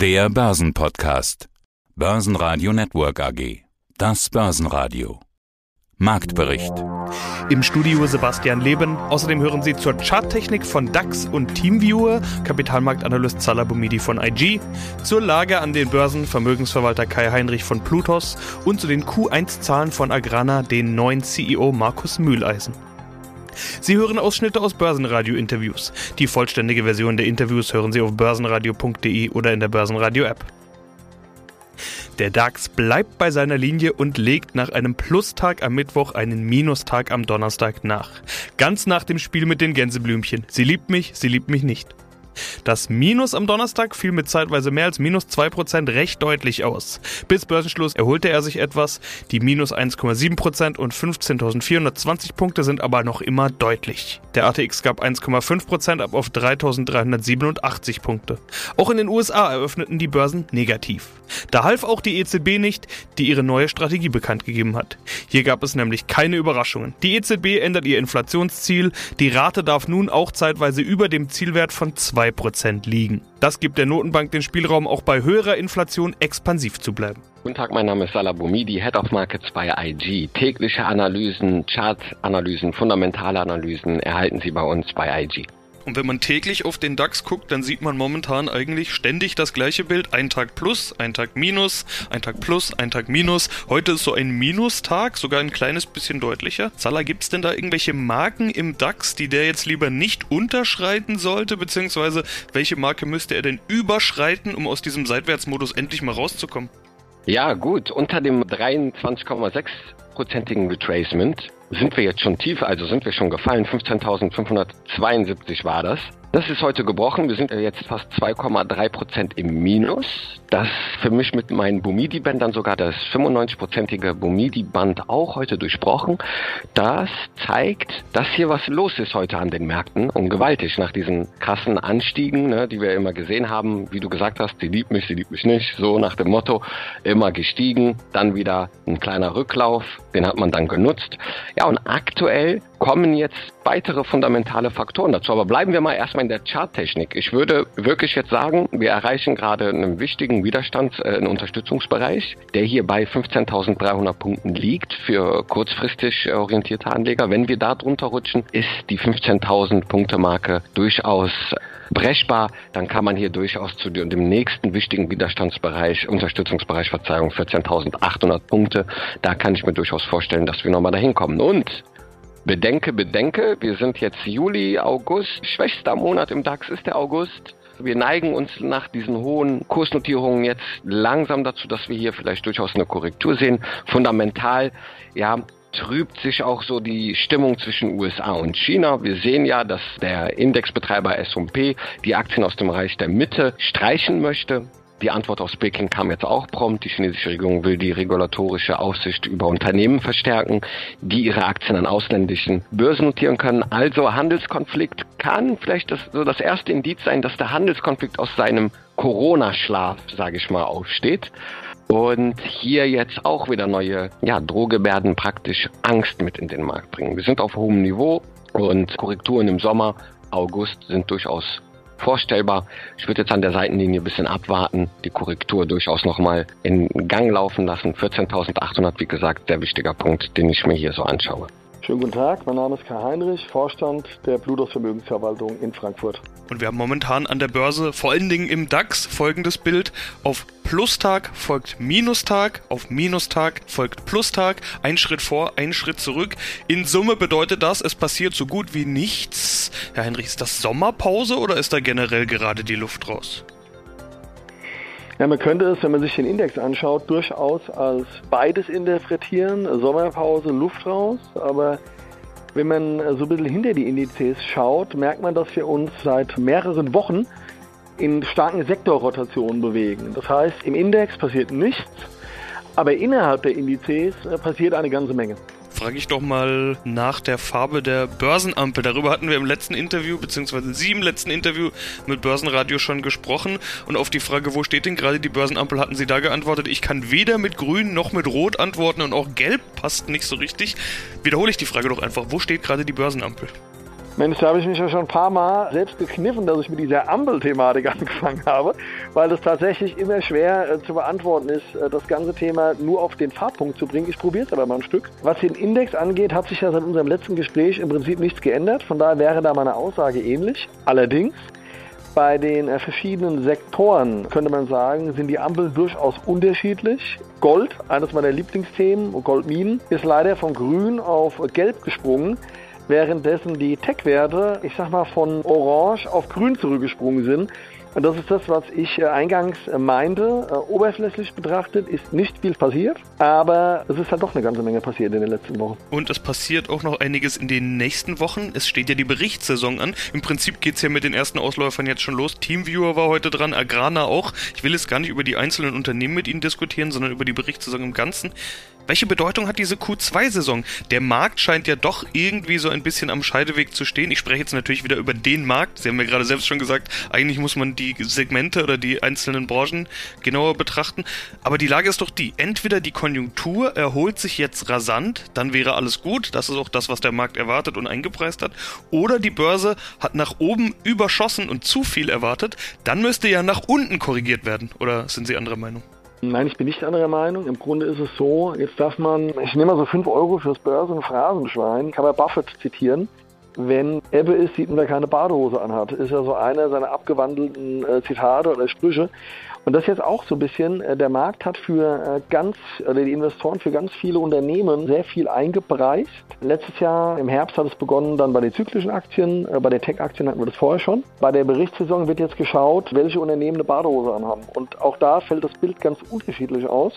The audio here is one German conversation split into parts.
Der Börsenpodcast. Börsenradio Network AG. Das Börsenradio. Marktbericht. Im Studio Sebastian Leben. Außerdem hören Sie zur Charttechnik von DAX und Teamviewer, Kapitalmarktanalyst Salah von IG, zur Lage an den Börsen Vermögensverwalter Kai Heinrich von Plutos und zu den Q1-Zahlen von Agrana den neuen CEO Markus Mühleisen. Sie hören Ausschnitte aus Börsenradio-Interviews. Die vollständige Version der Interviews hören Sie auf börsenradio.de oder in der Börsenradio-App. Der DAX bleibt bei seiner Linie und legt nach einem Plustag am Mittwoch einen Minustag am Donnerstag nach. Ganz nach dem Spiel mit den Gänseblümchen. Sie liebt mich, sie liebt mich nicht. Das Minus am Donnerstag fiel mit zeitweise mehr als minus 2% recht deutlich aus. Bis Börsenschluss erholte er sich etwas. Die minus 1,7% und 15.420 Punkte sind aber noch immer deutlich. Der ATX gab 1,5% ab auf 3.387 Punkte. Auch in den USA eröffneten die Börsen negativ. Da half auch die EZB nicht, die ihre neue Strategie bekannt gegeben hat. Hier gab es nämlich keine Überraschungen. Die EZB ändert ihr Inflationsziel. Die Rate darf nun auch zeitweise über dem Zielwert von 2 2% liegen. Das gibt der Notenbank den Spielraum, auch bei höherer Inflation expansiv zu bleiben. Guten Tag, mein Name ist Salah Boumidi, Head of Markets bei IG. Tägliche Analysen, Chartanalysen, fundamentale Analysen erhalten Sie bei uns bei IG. Und wenn man täglich auf den DAX guckt, dann sieht man momentan eigentlich ständig das gleiche Bild. Ein Tag plus, ein Tag minus, ein Tag plus, ein Tag minus. Heute ist so ein Minustag, sogar ein kleines bisschen deutlicher. Zala, gibt es denn da irgendwelche Marken im DAX, die der jetzt lieber nicht unterschreiten sollte? Beziehungsweise welche Marke müsste er denn überschreiten, um aus diesem Seitwärtsmodus endlich mal rauszukommen? Ja, gut. Unter dem 23,6-prozentigen Retracement sind wir jetzt schon tief, also sind wir schon gefallen. 15.572 war das. Das ist heute gebrochen. Wir sind jetzt fast 2,3 Prozent im Minus. Das für mich mit meinen Bumidi-Bändern sogar das 95-prozentige Bumidi-Band auch heute durchbrochen. Das zeigt, dass hier was los ist heute an den Märkten und gewaltig nach diesen krassen Anstiegen, ne, die wir immer gesehen haben. Wie du gesagt hast, sie liebt mich, sie liebt mich nicht. So nach dem Motto, immer gestiegen, dann wieder ein kleiner Rücklauf, den hat man dann genutzt. Ja, und aktuell kommen jetzt weitere fundamentale Faktoren dazu. Aber bleiben wir mal erstmal in der Charttechnik. Ich würde wirklich jetzt sagen, wir erreichen gerade einen wichtigen Widerstands-, äh, einen Unterstützungsbereich, der hier bei 15.300 Punkten liegt für kurzfristig orientierte Anleger. Wenn wir da drunter rutschen, ist die 15.000 Punkte Marke durchaus brechbar, dann kann man hier durchaus zu dem nächsten wichtigen Widerstandsbereich, Unterstützungsbereich, Verzeihung, 14.800 Punkte, da kann ich mir durchaus vorstellen, dass wir nochmal dahin kommen. Und Bedenke, bedenke, wir sind jetzt Juli, August, schwächster Monat im DAX ist der August. Wir neigen uns nach diesen hohen Kursnotierungen jetzt langsam dazu, dass wir hier vielleicht durchaus eine Korrektur sehen. Fundamental, ja, trübt sich auch so die Stimmung zwischen USA und China. Wir sehen ja, dass der Indexbetreiber S&P die Aktien aus dem Reich der Mitte streichen möchte. Die Antwort aus Peking kam jetzt auch prompt. Die chinesische Regierung will die regulatorische Aufsicht über Unternehmen verstärken, die ihre Aktien an ausländischen Börsen notieren können. Also Handelskonflikt kann vielleicht das, so das erste Indiz sein, dass der Handelskonflikt aus seinem Corona-Schlaf, sage ich mal, aufsteht. Und hier jetzt auch wieder neue ja, Drohgebärden praktisch Angst mit in den Markt bringen. Wir sind auf hohem Niveau und Korrekturen im Sommer, August sind durchaus vorstellbar. Ich würde jetzt an der Seitenlinie ein bisschen abwarten, die Korrektur durchaus nochmal in Gang laufen lassen. 14.800, wie gesagt, der wichtiger Punkt, den ich mir hier so anschaue. Schönen guten Tag, mein Name ist Kai Heinrich, Vorstand der Bludos Vermögensverwaltung in Frankfurt. Und wir haben momentan an der Börse, vor allen Dingen im DAX, folgendes Bild. Auf Plustag folgt Minustag, auf Minustag folgt Plustag. Ein Schritt vor, ein Schritt zurück. In Summe bedeutet das, es passiert so gut wie nichts. Herr Heinrich, ist das Sommerpause oder ist da generell gerade die Luft raus? Ja, man könnte es, wenn man sich den Index anschaut, durchaus als beides interpretieren. Sommerpause, Luft raus. Aber wenn man so ein bisschen hinter die Indizes schaut, merkt man, dass wir uns seit mehreren Wochen in starken Sektorrotationen bewegen. Das heißt, im Index passiert nichts, aber innerhalb der Indizes äh, passiert eine ganze Menge frage ich doch mal nach der Farbe der Börsenampel. Darüber hatten wir im letzten Interview, beziehungsweise Sie im letzten Interview mit Börsenradio schon gesprochen. Und auf die Frage, wo steht denn gerade die Börsenampel, hatten Sie da geantwortet, ich kann weder mit Grün noch mit Rot antworten und auch Gelb passt nicht so richtig. Wiederhole ich die Frage doch einfach, wo steht gerade die Börsenampel? Mensch, da habe ich mich ja schon ein paar Mal selbst gekniffen, dass ich mit dieser Ampel-Thematik angefangen habe, weil das tatsächlich immer schwer äh, zu beantworten ist, äh, das ganze Thema nur auf den Fahrpunkt zu bringen. Ich probiere es aber mal ein Stück. Was den Index angeht, hat sich ja seit unserem letzten Gespräch im Prinzip nichts geändert. Von daher wäre da meine Aussage ähnlich. Allerdings bei den äh, verschiedenen Sektoren könnte man sagen, sind die Ampeln durchaus unterschiedlich. Gold, eines meiner Lieblingsthemen, Goldminen, ist leider von grün auf gelb gesprungen währenddessen die Tech-Werte, ich sag mal, von orange auf grün zurückgesprungen sind. Und das ist das, was ich äh, eingangs äh, meinte. Äh, oberflächlich betrachtet ist nicht viel passiert, aber es ist halt doch eine ganze Menge passiert in den letzten Wochen. Und es passiert auch noch einiges in den nächsten Wochen. Es steht ja die Berichtssaison an. Im Prinzip geht es ja mit den ersten Ausläufern jetzt schon los. Teamviewer war heute dran, Agrana auch. Ich will jetzt gar nicht über die einzelnen Unternehmen mit Ihnen diskutieren, sondern über die Berichtssaison im Ganzen. Welche Bedeutung hat diese Q2-Saison? Der Markt scheint ja doch irgendwie so ein bisschen am Scheideweg zu stehen. Ich spreche jetzt natürlich wieder über den Markt. Sie haben ja gerade selbst schon gesagt, eigentlich muss man die Segmente oder die einzelnen Branchen genauer betrachten. Aber die Lage ist doch die, entweder die Konjunktur erholt sich jetzt rasant, dann wäre alles gut. Das ist auch das, was der Markt erwartet und eingepreist hat. Oder die Börse hat nach oben überschossen und zu viel erwartet. Dann müsste ja nach unten korrigiert werden. Oder sind Sie anderer Meinung? Nein, ich bin nicht anderer Meinung. Im Grunde ist es so, jetzt darf man, ich nehme mal so 5 Euro fürs Börsenphrasenschwein, kann man Buffett zitieren. Wenn Ebbe ist, sieht man, wer keine Badehose anhat. Ist ja so einer seiner abgewandelten äh, Zitate oder Sprüche. Und das ist jetzt auch so ein bisschen, äh, der Markt hat für äh, ganz, oder die Investoren für ganz viele Unternehmen sehr viel eingepreist. Letztes Jahr im Herbst hat es begonnen dann bei den zyklischen Aktien, äh, bei den Tech-Aktien hatten wir das vorher schon. Bei der Berichtssaison wird jetzt geschaut, welche Unternehmen eine Badehose anhaben. Und auch da fällt das Bild ganz unterschiedlich aus.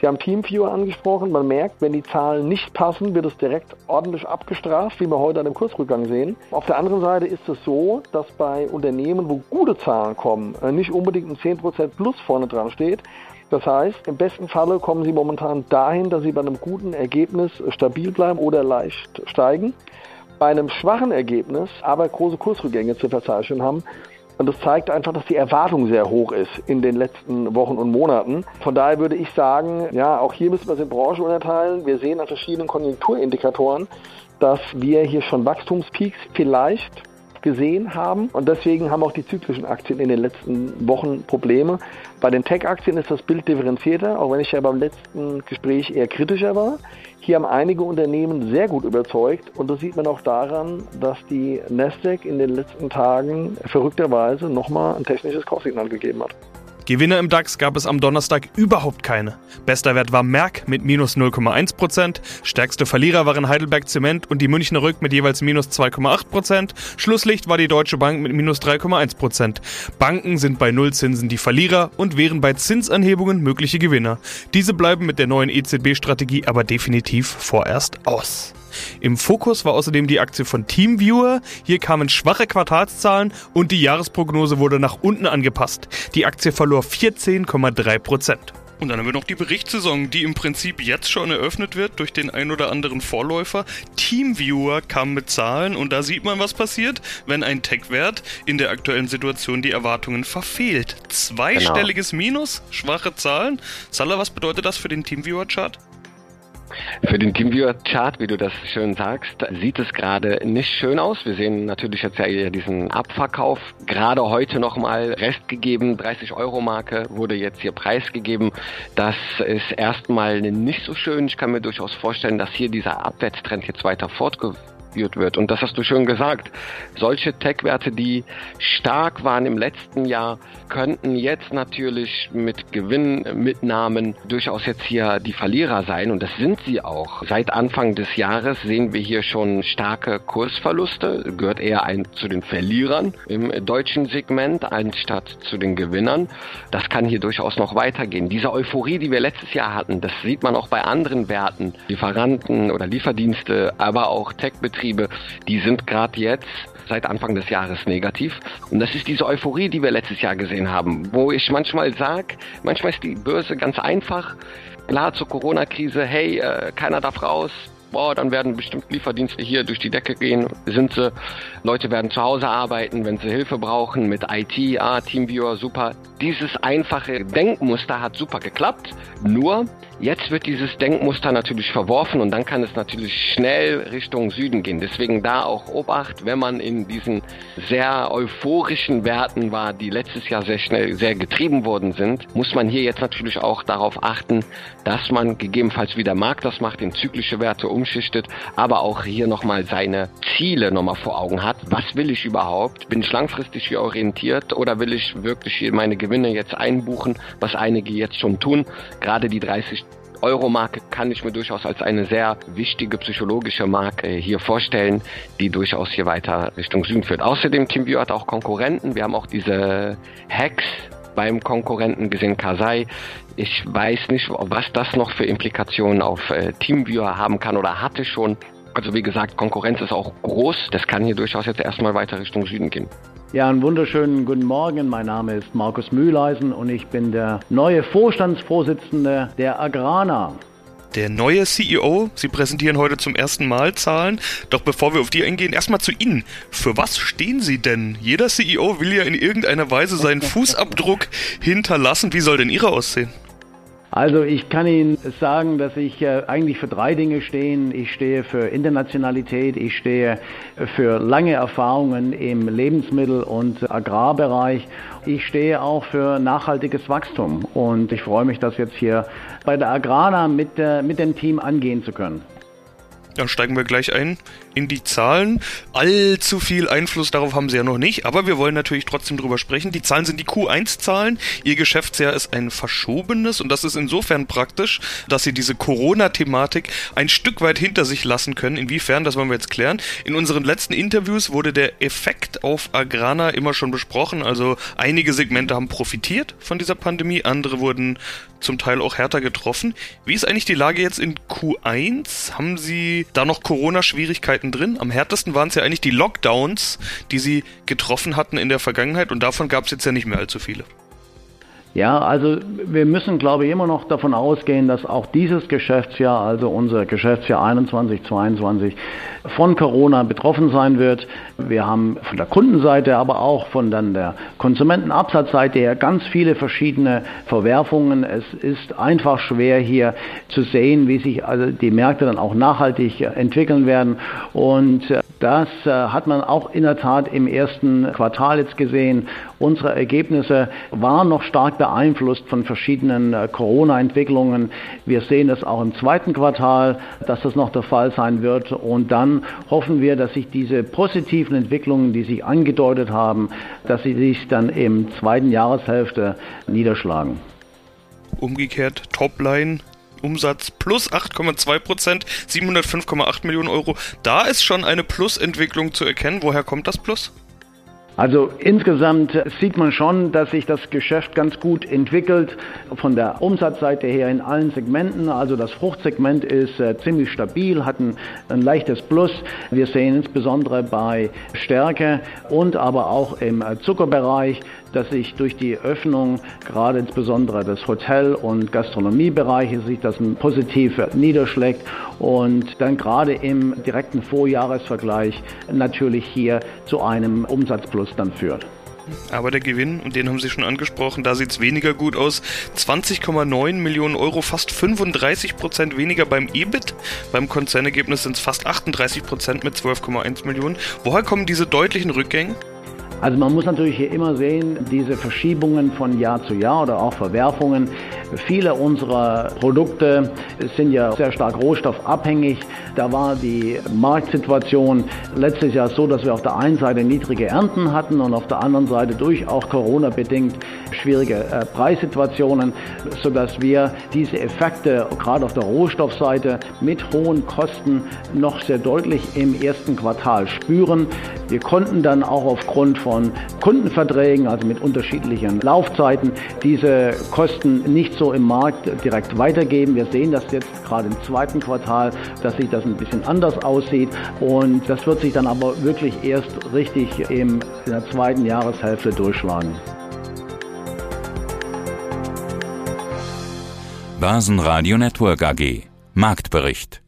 Sie haben Teamviewer angesprochen. Man merkt, wenn die Zahlen nicht passen, wird es direkt ordentlich abgestraft, wie wir heute an dem Kursrückgang sehen. Auf der anderen Seite ist es so, dass bei Unternehmen, wo gute Zahlen kommen, äh, nicht unbedingt ein 10% Plus vorne dran steht. Das heißt, im besten Falle kommen sie momentan dahin, dass sie bei einem guten Ergebnis stabil bleiben oder leicht steigen. Bei einem schwachen Ergebnis aber große Kursrückgänge zu verzeichnen haben. Und das zeigt einfach, dass die Erwartung sehr hoch ist in den letzten Wochen und Monaten. Von daher würde ich sagen, ja, auch hier müssen wir es in Branchen unterteilen. Wir sehen an verschiedenen Konjunkturindikatoren, dass wir hier schon Wachstumspeaks vielleicht gesehen haben. Und deswegen haben auch die zyklischen Aktien in den letzten Wochen Probleme. Bei den Tech-Aktien ist das Bild differenzierter, auch wenn ich ja beim letzten Gespräch eher kritischer war. Hier haben einige Unternehmen sehr gut überzeugt und das sieht man auch daran, dass die Nasdaq in den letzten Tagen verrückterweise nochmal ein technisches Kaufsignal gegeben hat. Gewinner im DAX gab es am Donnerstag überhaupt keine. Bester Wert war Merck mit minus 0,1%, stärkste Verlierer waren Heidelberg Zement und die Münchner Rück mit jeweils minus 2,8%, Schlusslicht war die Deutsche Bank mit minus 3,1%. Banken sind bei Nullzinsen die Verlierer und wären bei Zinsanhebungen mögliche Gewinner. Diese bleiben mit der neuen EZB-Strategie aber definitiv vorerst aus. Im Fokus war außerdem die Aktie von Teamviewer. Hier kamen schwache Quartalszahlen und die Jahresprognose wurde nach unten angepasst. Die Aktie verlor 14,3 Prozent. Und dann haben wir noch die Berichtssaison, die im Prinzip jetzt schon eröffnet wird durch den ein oder anderen Vorläufer. Teamviewer kam mit Zahlen und da sieht man, was passiert, wenn ein Tech-Wert in der aktuellen Situation die Erwartungen verfehlt. Zweistelliges genau. Minus, schwache Zahlen. Salah, was bedeutet das für den Teamviewer-Chart? Für den TeamViewer-Chart, wie du das schön sagst, sieht es gerade nicht schön aus. Wir sehen natürlich jetzt ja diesen Abverkauf. Gerade heute nochmal Rest gegeben, 30 Euro Marke wurde jetzt hier preisgegeben. Das ist erstmal nicht so schön. Ich kann mir durchaus vorstellen, dass hier dieser Abwärtstrend jetzt weiter fortgeführt wird. Und das hast du schön gesagt. Solche Tech-Werte, die stark waren im letzten Jahr, könnten jetzt natürlich mit Gewinnmitnahmen durchaus jetzt hier die Verlierer sein. Und das sind sie auch. Seit Anfang des Jahres sehen wir hier schon starke Kursverluste. Gehört eher ein zu den Verlierern im deutschen Segment anstatt zu den Gewinnern. Das kann hier durchaus noch weitergehen. Diese Euphorie, die wir letztes Jahr hatten, das sieht man auch bei anderen Werten, Lieferanten oder Lieferdienste, aber auch Tech-Betriebe Betriebe, die sind gerade jetzt seit Anfang des Jahres negativ. Und das ist diese Euphorie, die wir letztes Jahr gesehen haben, wo ich manchmal sage, manchmal ist die Börse ganz einfach. Klar zur Corona-Krise, hey, äh, keiner darf raus, boah, dann werden bestimmt Lieferdienste hier durch die Decke gehen, sind sie. Leute werden zu Hause arbeiten, wenn sie Hilfe brauchen mit IT, ah, Teamviewer, super. Dieses einfache Denkmuster hat super geklappt. Nur Jetzt wird dieses Denkmuster natürlich verworfen und dann kann es natürlich schnell Richtung Süden gehen. Deswegen da auch Obacht, wenn man in diesen sehr euphorischen Werten war, die letztes Jahr sehr schnell sehr getrieben worden sind, muss man hier jetzt natürlich auch darauf achten, dass man gegebenenfalls wie der Markt das macht, in zyklische Werte umschichtet, aber auch hier nochmal seine Ziele nochmal vor Augen hat. Was will ich überhaupt? Bin ich langfristig hier orientiert oder will ich wirklich hier meine Gewinne jetzt einbuchen, was einige jetzt schon tun? Gerade die 30 Euro-Marke kann ich mir durchaus als eine sehr wichtige psychologische Marke hier vorstellen, die durchaus hier weiter Richtung Süden führt. Außerdem TeamViewer hat auch Konkurrenten. Wir haben auch diese Hacks beim Konkurrenten gesehen, Kasai. Ich weiß nicht, was das noch für Implikationen auf äh, Teamviewer haben kann oder hatte schon. Also wie gesagt, Konkurrenz ist auch groß. Das kann hier durchaus jetzt erstmal weiter Richtung Süden gehen. Ja, einen wunderschönen guten Morgen. Mein Name ist Markus Mühleisen und ich bin der neue Vorstandsvorsitzende der Agrana. Der neue CEO, Sie präsentieren heute zum ersten Mal Zahlen. Doch bevor wir auf die eingehen, erstmal zu Ihnen. Für was stehen Sie denn? Jeder CEO will ja in irgendeiner Weise seinen Fußabdruck hinterlassen. Wie soll denn Ihre aussehen? Also ich kann Ihnen sagen, dass ich äh, eigentlich für drei Dinge stehe. Ich stehe für Internationalität, ich stehe für lange Erfahrungen im Lebensmittel- und Agrarbereich. Ich stehe auch für nachhaltiges Wachstum und ich freue mich, das jetzt hier bei der Agrana mit, äh, mit dem Team angehen zu können. Dann steigen wir gleich ein in die Zahlen. Allzu viel Einfluss darauf haben sie ja noch nicht, aber wir wollen natürlich trotzdem drüber sprechen. Die Zahlen sind die Q1-Zahlen. Ihr Geschäftsjahr ist ein verschobenes und das ist insofern praktisch, dass sie diese Corona-Thematik ein Stück weit hinter sich lassen können. Inwiefern, das wollen wir jetzt klären. In unseren letzten Interviews wurde der Effekt auf Agrana immer schon besprochen. Also einige Segmente haben profitiert von dieser Pandemie, andere wurden zum Teil auch härter getroffen. Wie ist eigentlich die Lage jetzt in Q1? Haben Sie da noch Corona-Schwierigkeiten drin? Am härtesten waren es ja eigentlich die Lockdowns, die Sie getroffen hatten in der Vergangenheit und davon gab es jetzt ja nicht mehr allzu viele. Ja, also wir müssen, glaube ich, immer noch davon ausgehen, dass auch dieses Geschäftsjahr, also unser Geschäftsjahr 21, 22, von Corona betroffen sein wird. Wir haben von der Kundenseite, aber auch von dann der Konsumentenabsatzseite her ganz viele verschiedene Verwerfungen. Es ist einfach schwer hier zu sehen, wie sich also die Märkte dann auch nachhaltig entwickeln werden. Und äh, das äh, hat man auch in der Tat im ersten Quartal jetzt gesehen. Unsere Ergebnisse waren noch stark beeinflusst von verschiedenen äh, Corona-Entwicklungen. Wir sehen es auch im zweiten Quartal, dass das noch der Fall sein wird. Und dann hoffen wir, dass sich diese positiven Entwicklungen, die sich angedeutet haben, dass sie sich dann im zweiten Jahreshälfte niederschlagen. Umgekehrt, Topline Umsatz plus 8,2 Prozent, 705,8 Millionen Euro. Da ist schon eine Plusentwicklung zu erkennen. Woher kommt das Plus? Also insgesamt sieht man schon, dass sich das Geschäft ganz gut entwickelt von der Umsatzseite her in allen Segmenten. Also das Fruchtsegment ist äh, ziemlich stabil, hat ein, ein, leichtes Plus. Wir sehen insbesondere bei Stärke und aber auch im äh, Zuckerbereich dass sich durch die Öffnung gerade insbesondere des Hotel- und Gastronomiebereiches sich das positiv niederschlägt und dann gerade im direkten Vorjahresvergleich natürlich hier zu einem Umsatzplus dann führt. Aber der Gewinn, und den haben Sie schon angesprochen, da sieht es weniger gut aus. 20,9 Millionen Euro, fast 35 Prozent weniger beim EBIT. Beim Konzernergebnis sind es fast 38 Prozent mit 12,1 Millionen. Woher kommen diese deutlichen Rückgänge? Also man muss natürlich hier immer sehen, diese Verschiebungen von Jahr zu Jahr oder auch Verwerfungen. Viele unserer Produkte sind ja sehr stark rohstoffabhängig. Da war die Marktsituation letztes Jahr so, dass wir auf der einen Seite niedrige Ernten hatten und auf der anderen Seite durch auch Corona bedingt schwierige äh, Preissituationen, sodass wir diese Effekte gerade auf der Rohstoffseite mit hohen Kosten noch sehr deutlich im ersten Quartal spüren. Wir konnten dann auch aufgrund von Kundenverträgen, also mit unterschiedlichen Laufzeiten, diese Kosten nicht so im Markt direkt weitergeben. Wir sehen das jetzt gerade im zweiten Quartal, dass sich das ein bisschen anders aussieht und das wird sich dann aber wirklich erst richtig in der zweiten Jahreshälfte durchschlagen. Börsenradio Network AG Marktbericht